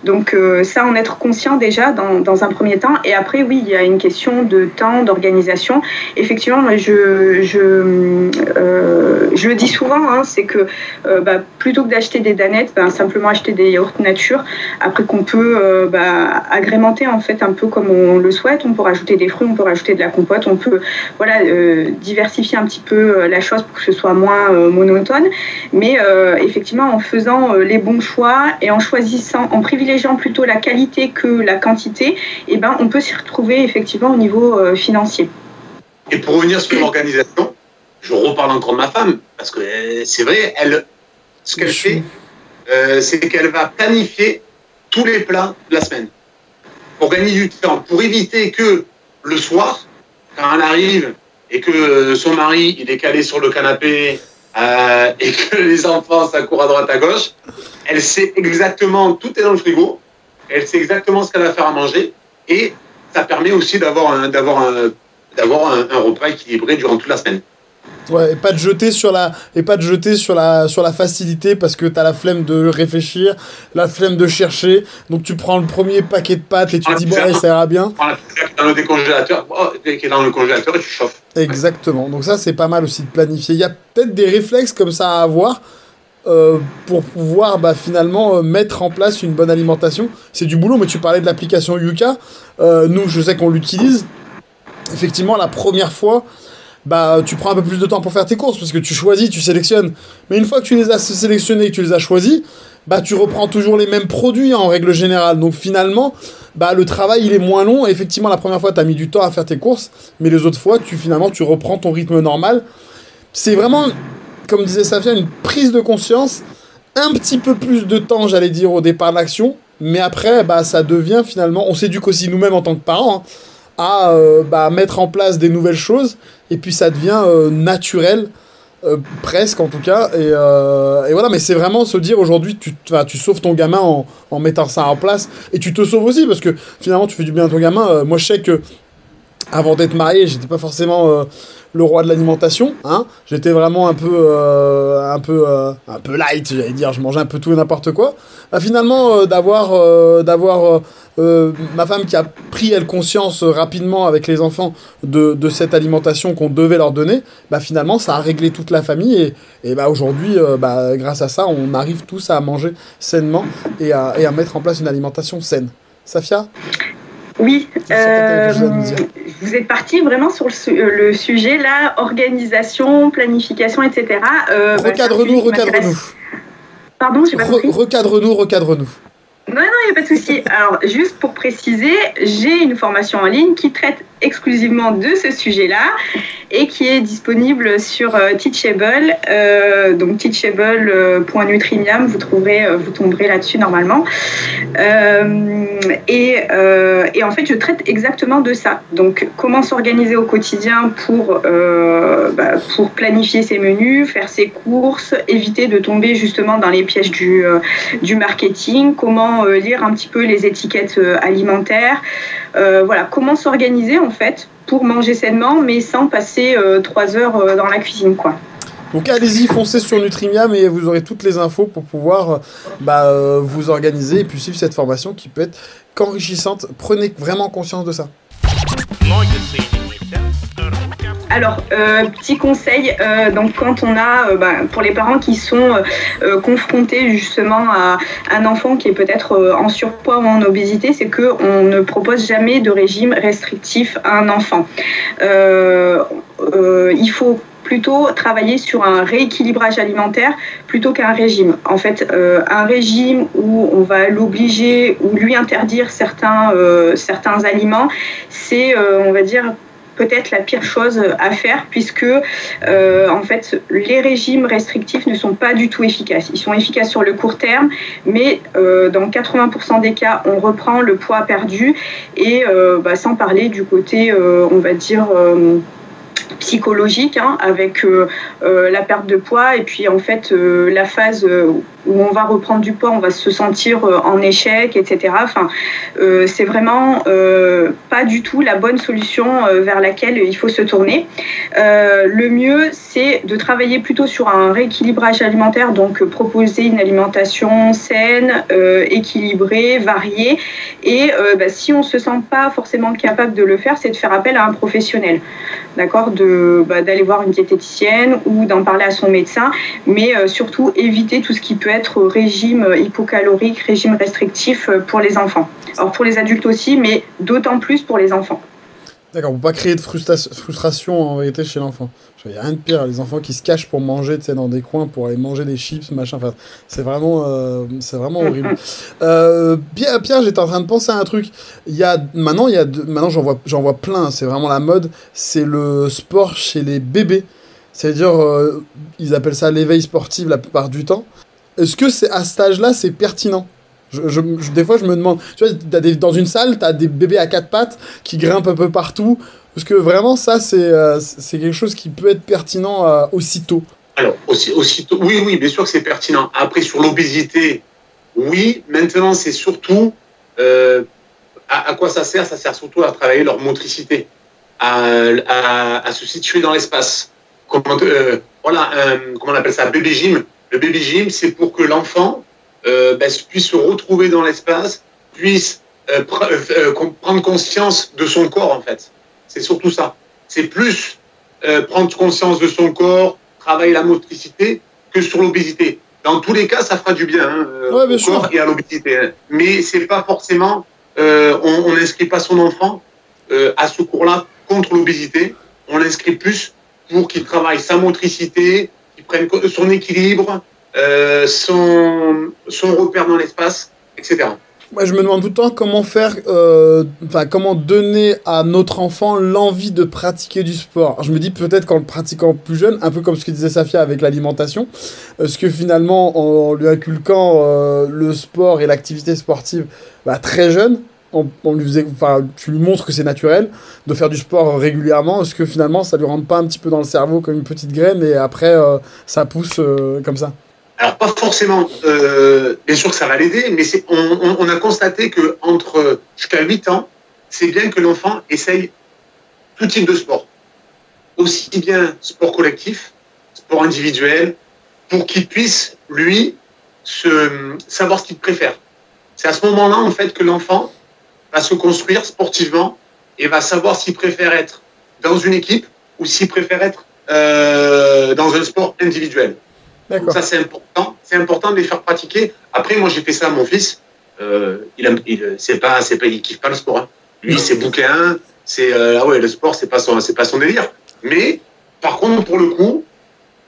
Donc ça, en être conscient déjà dans, dans, un premier temps. Et après, oui, il y a une question de temps, d'organisation. Effectivement, je, je, je le dis souvent, hein, c'est que bah, plutôt que d'acheter des danettes, ben, simplement acheter des yaourts nature, après qu'on peut bah, agrémenter en fait un peu comme on le souhaite. On peut rajouter des fruits, on peut rajouter de la compote, on peut voilà, euh, diversifier un petit peu euh, la chose pour que ce soit moins euh, monotone. Mais effectivement, en faisant les bons choix et en choisissant, en privilégiant plutôt la qualité que la quantité, eh ben, on peut s'y retrouver effectivement au niveau financier. Et pour revenir sur l'organisation, je reparle encore de ma femme, parce que c'est vrai, elle, ce qu'elle fait, c'est qu'elle va planifier tous les plats de la semaine pour gagner du temps, pour éviter que le soir, quand elle arrive et que son mari il est calé sur le canapé euh, et que les enfants ça court à droite à gauche, elle sait exactement tout est dans le frigo, elle sait exactement ce qu'elle va faire à manger et ça permet aussi d'avoir un, un, d'avoir un repas équilibré durant toute la semaine. Ouais, et pas de jeter sur la et pas de jeter sur la sur la facilité parce que t'as la flemme de réfléchir, la flemme de chercher. Donc tu prends le premier paquet de pâtes et tu dis bon, ça ira bien. Dans le décongélateur, oh, qui est dans le congélateur et tu chauffes. Exactement. Donc ça c'est pas mal aussi de planifier. Il y a peut-être des réflexes comme ça à avoir. Euh, pour pouvoir bah, finalement euh, mettre en place une bonne alimentation. C'est du boulot, mais tu parlais de l'application Yuka. Euh, nous, je sais qu'on l'utilise. Effectivement, la première fois, bah tu prends un peu plus de temps pour faire tes courses parce que tu choisis, tu sélectionnes. Mais une fois que tu les as sélectionnés que tu les as choisis, bah tu reprends toujours les mêmes produits en règle générale. Donc finalement, bah le travail il est moins long. effectivement, la première fois tu as mis du temps à faire tes courses, mais les autres fois, tu finalement tu reprends ton rythme normal. C'est vraiment comme disait Safia une prise de conscience, un petit peu plus de temps, j'allais dire au départ de l'action, mais après bah ça devient finalement on s'éduque aussi nous-mêmes en tant que parents. Hein à euh, bah, mettre en place des nouvelles choses, et puis ça devient euh, naturel, euh, presque en tout cas. Et, voilà, mais c'est vraiment se dire aujourd'hui, tu, tu sauves ton gamin en, mettant ça en place, et tu te sauves aussi, parce que finalement, tu fais du bien à ton gamin. moi, je sais que avant d'être marié, j'étais pas forcément le roi de l'alimentation. Hein J'étais vraiment un peu, un peu, un peu light, j'allais dire. Je mangeais un peu tout et n'importe quoi. Bah, finalement, d'avoir, d'avoir ma femme qui a pris elle conscience rapidement avec les enfants de, de cette alimentation qu'on devait leur donner, bah finalement, ça a réglé toute la famille et, et bah aujourd'hui, bah, grâce à ça, on arrive tous à manger sainement et à, et à mettre en place une alimentation saine. Safia? Oui, euh, vous êtes parti vraiment sur le, euh, sujet là, organisation, planification, etc. Euh, bah, recadre-nous, recadre-nous. Pardon, j'ai pas compris. Recadre-nous, recadre-nous. Non, non, il n'y a pas de souci. Alors, juste pour préciser, j'ai une formation en ligne qui traite exclusivement de ce sujet-là et qui est disponible sur euh, Teachable. Euh, donc teachable.nutrimium, vous trouverez, euh, vous tomberez là-dessus normalement. et, en fait, je traite exactement de ça. Donc, comment s'organiser au quotidien pour, bah, pour planifier ses menus, faire ses courses, éviter de tomber justement dans les pièges du marketing, comment lire un petit peu les étiquettes alimentaires. Voilà, comment s'organiser en fait pour manger sainement, mais sans passer euh, trois heures euh, dans la cuisine, quoi. Donc allez-y, foncez sur Nutrimiam et vous aurez toutes les infos pour pouvoir euh, bah, vous organiser et puis suivre cette formation qui peut être qu'enrichissante. Prenez vraiment conscience de ça. Alors, petit conseil, donc quand on a, bah, pour les parents qui sont confrontés justement à un enfant qui est peut-être en surpoids ou en obésité, c'est qu'on ne propose jamais de régime restrictif à un enfant. il faut plutôt travailler sur un rééquilibrage alimentaire plutôt qu'un régime. En fait, euh, un régime où on va l'obliger ou lui interdire certains, euh, aliments, c'est, euh, on va dire, peut-être la pire chose à faire puisque en fait les régimes restrictifs ne sont pas du tout efficaces. Ils sont efficaces sur le court terme, mais dans 80% des cas, on reprend le poids perdu et bah, sans parler du côté, on va dire psychologique hein, avec euh, euh, la perte de poids et puis en fait euh, la phase où on va reprendre du poids, on va se sentir en échec, etc. Enfin, c'est vraiment pas du tout la bonne solution vers laquelle il faut se tourner. le mieux, c'est de travailler plutôt sur un rééquilibrage alimentaire, donc proposer une alimentation saine, équilibrée, variée. Et bah, si on se sent pas forcément capable de le faire, c'est de faire appel à un professionnel, d'accord? Bah, d'aller voir une diététicienne ou d'en parler à son médecin, mais euh, surtout éviter tout ce qui peut être régime hypocalorique, régime restrictif euh, pour les enfants. Alors pour les adultes aussi, mais d'autant plus pour les enfants. D'accord, pour pas créer de frustration en vérité chez l'enfant. Il n'y a rien de pire, les enfants qui se cachent pour manger dans des coins, pour aller manger des chips, machin. Enfin, c'est vraiment, euh, c'est vraiment horrible. euh, Pierre, Pierre j'étais en train de penser à un truc. Il y a, maintenant, il y a maintenant j'en vois, j'en vois plein, c'est vraiment la mode. C'est le sport chez les bébés. C'est-à-dire, euh, ils appellent ça l'éveil sportif la plupart du temps. Est-ce que c'est à cet âge-là, c'est pertinent? Je, des fois, je me demande, tu vois, dans une salle, tu as des bébés à quatre pattes qui grimpent un peu partout. Parce que vraiment, ça, c'est euh, c'est quelque chose qui peut être pertinent euh, aussitôt. Alors, aussi, aussitôt, oui, oui, bien sûr que c'est pertinent. Après, sur l'obésité, oui. Maintenant, c'est surtout euh, à, quoi ça sert? Ça sert surtout à travailler leur motricité, à, se situer dans l'espace. Voilà, comment on appelle ça? Bébé gym. Le bébé gym, c'est pour que l'enfant ben, puisse se retrouver dans l'espace, puisse euh, prendre conscience de son corps, en fait. C'est surtout ça. C'est plus prendre conscience de son corps, travailler la motricité, que sur l'obésité. Dans tous les cas, ça fera du bien, hein, au corps et à l'obésité. Hein. Mais c'est pas forcément, on n'inscrit pas son enfant à ce cours-là contre l'obésité. On l'inscrit plus pour qu'il travaille sa motricité, qu'il prenne son équilibre, euh, son, son repère dans l'espace, etc. Moi, je me demande tout le temps comment faire, euh, comment donner à notre enfant l'envie de pratiquer du sport. je me dis peut-être qu'en le pratiquant plus jeune, un peu comme ce que disait Safia avec l'alimentation, est-ce que finalement, en, lui inculquant euh, le sport et l'activité sportive bah, très jeune, on, lui faisait, enfin, tu lui montres que c'est naturel de faire du sport régulièrement. Est-ce que finalement, ça lui rentre pas un petit peu dans le cerveau comme une petite graine et après, ça pousse comme ça? Alors pas forcément, euh, bien sûr que ça va l'aider, mais on, on, a constaté que entre jusqu'à 8 ans, c'est bien que l'enfant essaye tout type de sport, aussi bien sport collectif, sport individuel, pour qu'il puisse lui savoir ce qu'il préfère. C'est à ce moment-là en fait que l'enfant va se construire sportivement et va savoir s'il préfère être dans une équipe ou s'il préfère être euh, dans un sport individuel. Donc ça, c'est important. C'est important de les faire pratiquer. Après, moi, j'ai fait ça à mon fils. Euh, il, il c'est pas, c'est pas, il kiffe pas le sport. Hein. Lui, c'est bouquin. C'est euh, ah ouais, le sport, c'est pas son, c'est pas son délire. Mais par contre, pour le coup,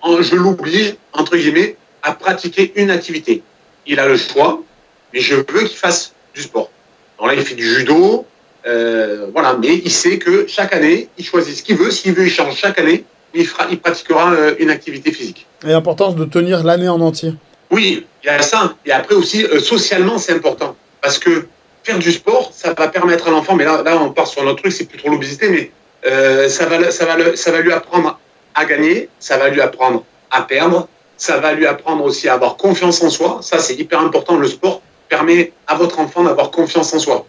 je l'oblige entre guillemets à pratiquer une activité. Il a le choix, mais je veux qu'il fasse du sport. Alors là, il fait du judo. Euh, voilà, mais il sait que chaque année, il choisit ce qu'il veut. S'il veut, il change chaque année il, fera, il pratiquera euh, une activité physique. Et l'importance de tenir l'année en entier. Oui, il y a ça. Et après aussi, euh, socialement, c'est important. Parce que faire du sport, ça va permettre à l'enfant, mais là, là, on part sur notre truc, c'est plus trop l'obésité, mais euh, ça, va, ça, va ça va lui apprendre à gagner, ça va lui apprendre à perdre, ça va lui apprendre aussi à avoir confiance en soi. Ça, c'est hyper important. Le sport permet à votre enfant d'avoir confiance en soi.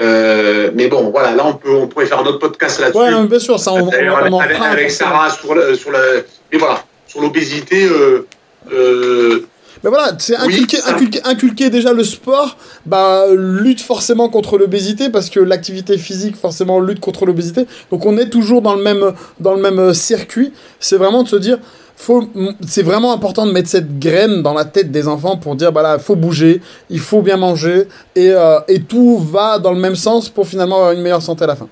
Euh, mais bon, voilà, là on peut, on pourrait faire un autre podcast là-dessus. Ouais, bien sûr, ça on, on, on avec, avec Sarah sur le, sur le, mais voilà, sur l'obésité. Euh, euh, Mais voilà, c'est inculquer, inculquer, inculquer, déjà le sport, bah, lutte forcément contre l'obésité, parce que l'activité physique, forcément, lutte contre l'obésité. Donc on est toujours dans le même, dans le même circuit. C'est vraiment de se dire, faut, c'est vraiment important de mettre cette graine dans la tête des enfants pour dire, bah là, faut bouger, il faut bien manger, et, euh, et tout va dans le même sens pour finalement avoir une meilleure santé à la fin.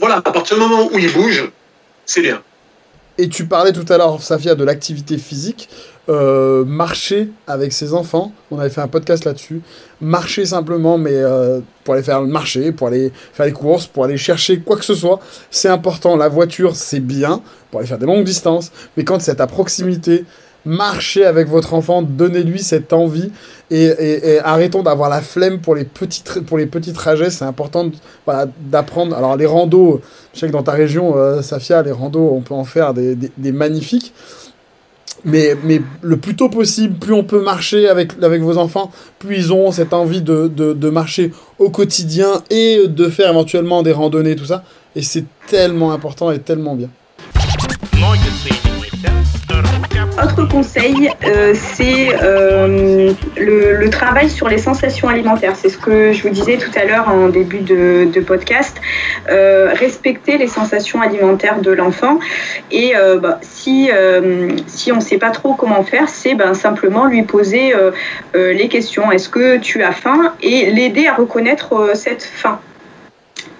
Voilà, à partir du moment où il bouge, c'est bien. Et tu parlais tout à l'heure, Safia, de l'activité physique. Euh, marcher avec ses enfants, on avait fait un podcast là-dessus. Marcher simplement, mais euh, pour aller faire le marché, pour aller faire les courses, pour aller chercher quoi que ce soit, c'est important. La voiture, c'est bien pour aller faire des longues distances, mais quand c'est à proximité, marchez avec votre enfant, donnez-lui cette envie et, arrêtons d'avoir la flemme pour les petits, pour les petits trajets. C'est important d'apprendre. Alors, les randos, je sais que dans ta région, euh, Safia, les randos, on peut en faire des, des, magnifiques. Mais, mais, le plus tôt possible, plus on peut marcher avec, avec vos enfants, plus ils ont cette envie de, de, de marcher au quotidien et de faire éventuellement des randonnées, tout ça. Et c'est tellement important et tellement bien. Autre conseil, euh, c'est euh, le, travail sur les sensations alimentaires. C'est ce que je vous disais tout à l'heure en début de, podcast. Euh, respecter les sensations alimentaires de l'enfant. Et bah, si, si on ne sait pas trop comment faire, c'est ben, simplement lui poser les questions. Est-ce que tu as faim? Et l'aider à reconnaître cette faim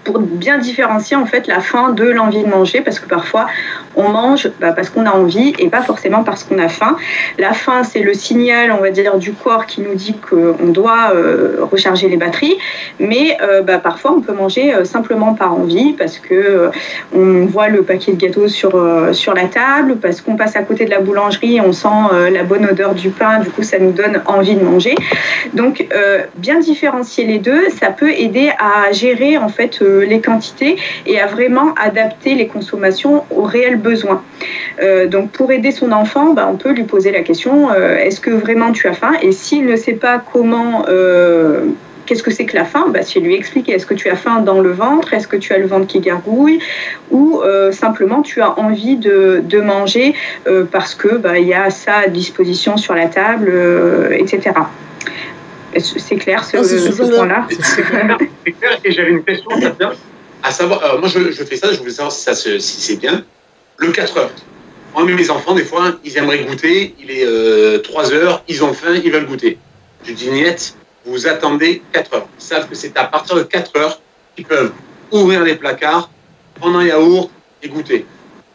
pour bien différencier en fait la faim de l'envie de manger parce que parfois on mange bah, parce qu'on a envie et pas forcément parce qu'on a faim. La faim c'est le signal on va dire du corps qui nous dit qu'on doit euh, recharger les batteries mais euh, bah, parfois on peut manger euh, simplement par envie parce que on voit le paquet de gâteaux sur, sur la table parce qu'on passe à côté de la boulangerie on sent la bonne odeur du pain du coup ça nous donne envie de manger. Donc bien différencier les deux ça peut aider à gérer en fait les quantités et à vraiment adapter les consommations aux réels besoins. Euh, donc pour aider son enfant, bah, on peut lui poser la question euh, est-ce que vraiment tu as faim? Et s'il ne sait pas comment euh, qu'est-ce que c'est que la faim bah, C'est lui expliquer est-ce que tu as faim dans le ventre? Est-ce que tu as le ventre qui gargouille? Ou simplement tu as envie de, manger parce que bah, il y a ça à disposition sur la table, etc. C'est clair ce, ah, point-là C'est clair. Et j'avais une question à savoir, euh, moi je, fais ça, je voulais savoir si, si c'est bien. Le 4 heures. Moi, mes enfants, des fois, ils aimeraient goûter, il est 3 euh, heures, ils ont faim, ils veulent goûter. Je dis, Niette, vous attendez 4 heures. Ils savent que c'est à partir de 4 heures qu'ils peuvent ouvrir les placards, prendre un yaourt et goûter.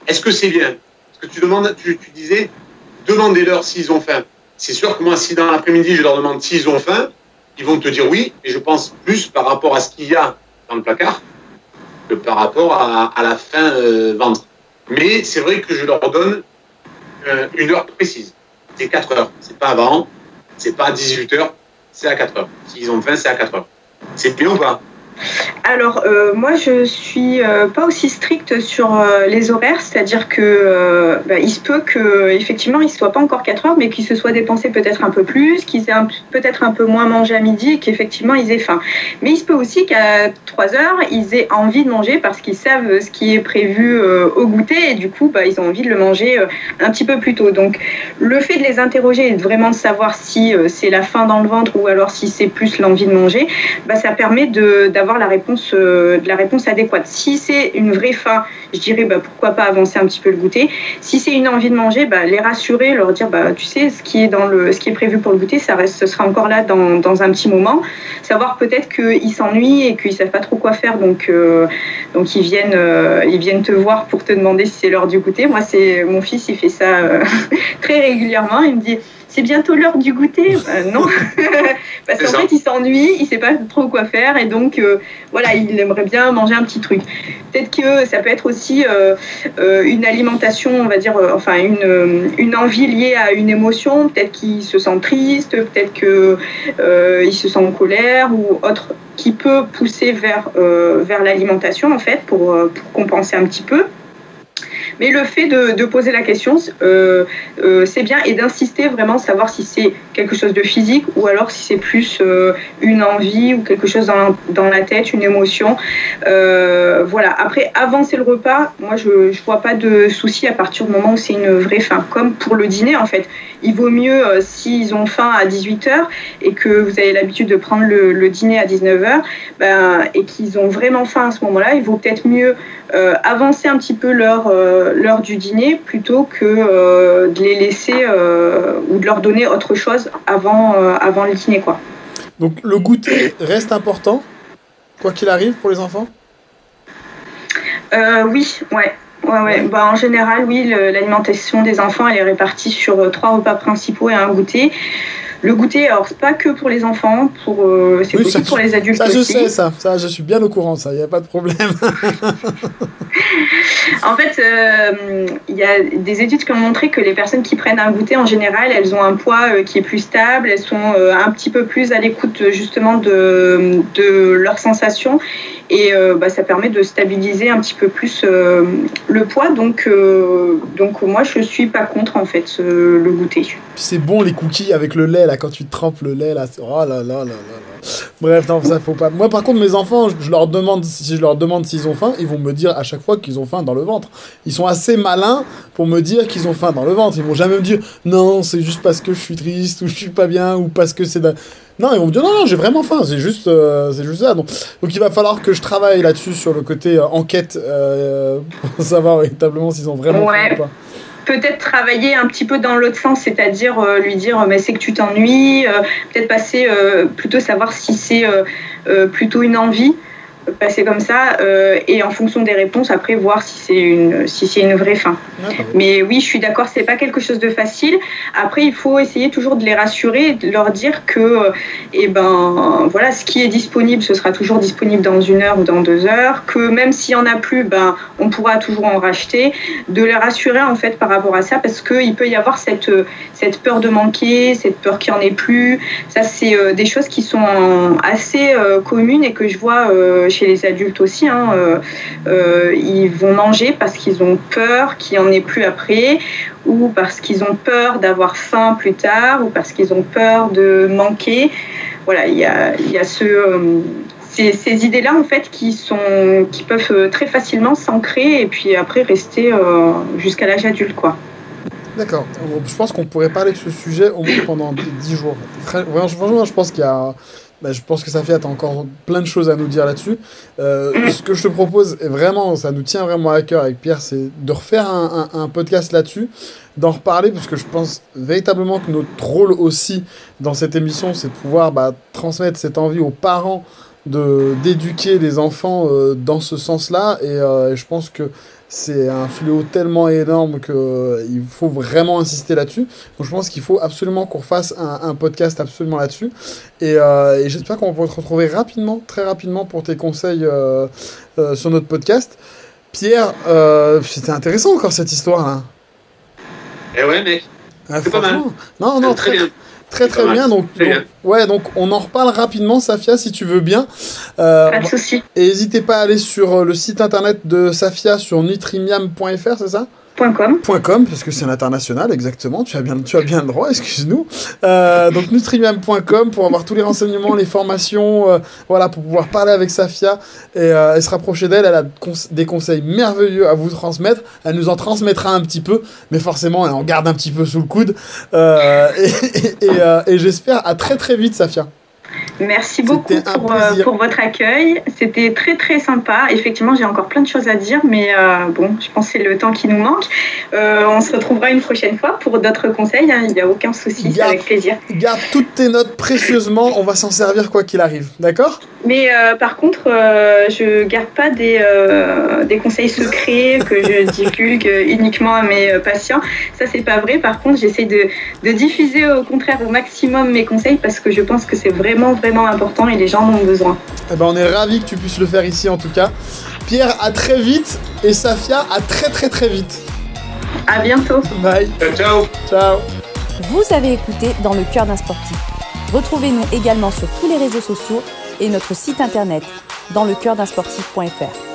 Est-ce que c'est bien? Parce que tu, demandes, tu, tu disais, demandez-leur s'ils ont faim. C'est sûr que moi, si dans l'après-midi, je leur demande s'ils ont faim, ils vont te dire oui, et je pense plus par rapport à ce qu'il y a dans le placard que par rapport à, la fin euh, ventre. Mais c'est vrai que je leur donne euh, une heure précise. C'est 4 heures. C'est pas avant, c'est pas à 18 heures, c'est à 4 heures. S'ils ont faim, c'est à 4 heures. C'est bien ou pas? Alors euh, moi je suis euh, pas aussi stricte sur euh, les horaires, c'est-à-dire que bah, se peut que effectivement il soit pas encore 4 heures, mais qu'il se soit dépensé peut-être un peu plus, qu'ils aient peut-être un peu moins mangé à midi et qu'effectivement ils aient faim. Mais il se peut aussi qu'à 3 heures ils aient envie de manger parce qu'ils savent ce qui est prévu au goûter et du coup bah, ils ont envie de le manger un petit peu plus tôt. Donc le fait de les interroger et de vraiment savoir si c'est la faim dans le ventre ou alors si c'est plus l'envie de manger, bah, ça permet d'avoir la réponse, euh, la réponse adéquate. Si c'est une vraie faim, je dirais bah, pourquoi pas avancer un petit peu le goûter. Si c'est une envie de manger, bah, les rassurer, leur dire bah, tu sais, ce qui est, dans le, ce qui est prévu pour le goûter, ça reste, ce sera encore là dans, dans un petit moment. Savoir peut-être qu'ils s'ennuient et qu'ils savent pas trop quoi faire, donc, euh, donc ils, viennent, euh, ils viennent te voir pour te demander si c'est l'heure du goûter. Moi, c'est mon fils, il fait ça très régulièrement. Il me dit c'est bientôt l'heure du goûter. Euh, non, parce qu'en fait, il s'ennuie, il sait pas trop quoi faire, et donc euh, voilà, il aimerait bien manger un petit truc. Peut-être que ça peut être aussi euh, une alimentation, on va dire, enfin une, une envie liée à une émotion. Peut-être qu'il se sent triste, peut-être qu'il se sent en colère ou autre, qui peut pousser vers vers l'alimentation en fait pour, pour compenser un petit peu. Mais le fait de, poser la question, euh, euh, c'est bien et d'insister vraiment, savoir si c'est quelque chose de physique ou alors si c'est plus euh, une envie ou quelque chose dans, dans la tête, une émotion. voilà. Après, avancer le repas, moi je ne vois pas de souci à partir du moment où c'est une vraie faim. Comme pour le dîner en fait. Il vaut mieux s'ils ont faim à 18h et que vous avez l'habitude de prendre le, dîner à 19h ben, et qu'ils ont vraiment faim à ce moment-là, il vaut peut-être mieux avancer un petit peu l'heure euh, du dîner plutôt que euh, de les laisser ou de leur donner autre chose avant, avant le dîner. Quoi. Donc le goûter reste important, quoi qu'il arrive pour les enfants? Oui, ouais. Ouais, ouais. Bah, en général, oui, l'alimentation des enfants, elle est répartie sur trois repas principaux et un goûter. Le goûter, alors c'est pas que pour les enfants, pour, euh, c'est aussi pour les adultes. Ça, je sais, ça, ça, je suis bien au courant, ça, il n'y a pas de problème. en fait, euh, il y a des études qui ont montré que les personnes qui prennent un goûter, en général, elles ont un poids euh, qui est plus stable, elles sont un petit peu plus à l'écoute justement de, de leurs sensations et bah, ça permet de stabiliser un petit peu plus le poids. Donc, donc moi, je suis pas contre en fait le goûter. C'est bon les cookies avec le lait quand tu trempes le lait là, oh là là là là Bref, non, ça faut pas. Moi, par contre, mes enfants, je leur demande si je leur demande s'ils ont faim, ils vont me dire à chaque fois qu'ils ont faim dans le ventre. Ils sont assez malins pour me dire qu'ils ont faim dans le ventre. Ils vont jamais me dire non, c'est juste parce que je suis triste ou je suis pas bien ou parce que c'est. Non, ils vont me dire non, non, j'ai vraiment faim. C'est juste, euh, c'est juste ça. Donc, donc, il va falloir que je travaille là-dessus sur le côté euh, enquête euh, pour savoir véritablement s'ils ont vraiment faim ou pas peut-être travailler un petit peu dans l'autre sens, c'est-à-dire euh, lui dire mais c'est que tu t'ennuies, euh, peut-être passer euh, plutôt savoir si c'est plutôt une envie passer comme ça euh, et en fonction des réponses après voir si c'est une si c'est une vraie fin. Mais oui, je suis d'accord, c'est pas quelque chose de facile. Après, il faut essayer toujours de les rassurer, de leur dire que euh, eh ben voilà, ce qui est disponible, ce sera toujours disponible dans une heure ou dans deux heures. Que même s'il y en a plus, ben on pourra toujours en racheter. De les rassurer en fait par rapport à ça parce qu'il peut y avoir cette cette peur de manquer, cette peur qu'il n'y en ait plus. Ça, c'est euh, des choses qui sont assez communes et que je vois chez les adultes aussi, hein, euh, euh, ils vont manger parce qu'ils ont peur qu'il n'y en ait plus après, ou parce qu'ils ont peur d'avoir faim plus tard, ou parce qu'ils ont peur de manquer. Voilà, il y a, y a ce, euh, ces, idées-là en fait qui, sont, qui peuvent très facilement s'ancrer et puis après rester jusqu'à l'âge adulte. quoi. D'accord. Je pense qu'on pourrait parler de ce sujet au moins pendant 10 jours. Franchement, je pense qu'il y a bah, je pense que tu as encore plein de choses à nous dire là-dessus. Euh, ce que je te propose, vraiment, ça nous tient vraiment à cœur avec Pierre, c'est de refaire un, podcast là-dessus, d'en reparler, parce que je pense véritablement que notre rôle aussi dans cette émission, c'est de pouvoir bah, transmettre cette envie aux parents de d'éduquer les enfants euh, dans ce sens-là. Et, euh, je pense que c'est un fléau tellement énorme qu'il euh, faut vraiment insister là-dessus. Donc je pense qu'il faut absolument qu'on fasse un, podcast absolument là-dessus. Euh, et, j'espère qu'on va te retrouver rapidement, très rapidement pour tes conseils euh, sur notre podcast. Pierre, c'était intéressant encore cette histoire-là. Eh ouais, mec. Ah, c'est pas mal. Non, non, très, bien. Très très bien. Donc, ouais, donc on en reparle rapidement, Safia, si tu veux bien. Euh, pas de souci. Et n'hésitez pas à aller sur euh, le site internet de Safia sur nutrimiam.fr, c'est ça? .com. parce que c'est international, exactement. Tu as bien, le droit, excuse-nous. Euh, donc nutrimiam.com pour avoir tous les renseignements, les formations, euh, voilà, pour pouvoir parler avec Safia et, et se rapprocher d'elle. Elle a des conseils merveilleux à vous transmettre. Elle nous en transmettra un petit peu, mais forcément, elle en garde un petit peu sous le coude. et, et j'espère à très très vite, Safia. Merci beaucoup pour, euh, pour, votre accueil. C'était très très sympa. Effectivement, j'ai encore plein de choses à dire, mais euh, bon, je pense que c'est le temps qui nous manque. Euh, on se retrouvera une prochaine fois pour d'autres conseils. Hein. Il n'y a aucun souci, c'est avec plaisir. Garde toutes tes notes précieusement. On va s'en servir quoi qu'il arrive. D'accord? Mais par contre, je garde pas des, des conseils secrets que je divulgue uniquement à mes patients. Ça, c'est pas vrai. Par contre, j'essaie de, de diffuser au contraire au maximum mes conseils parce que je pense que c'est vraiment vraiment important et les gens en ont besoin. Eh ben, on est ravis que tu puisses le faire ici en tout cas. Pierre, à très vite et Safia, à très très très vite. À bientôt. Bye. Ciao. Ciao. Vous avez écouté Dans le cœur d'un sportif. Retrouvez-nous également sur tous les réseaux sociaux et notre site internet dans le sportif.fr.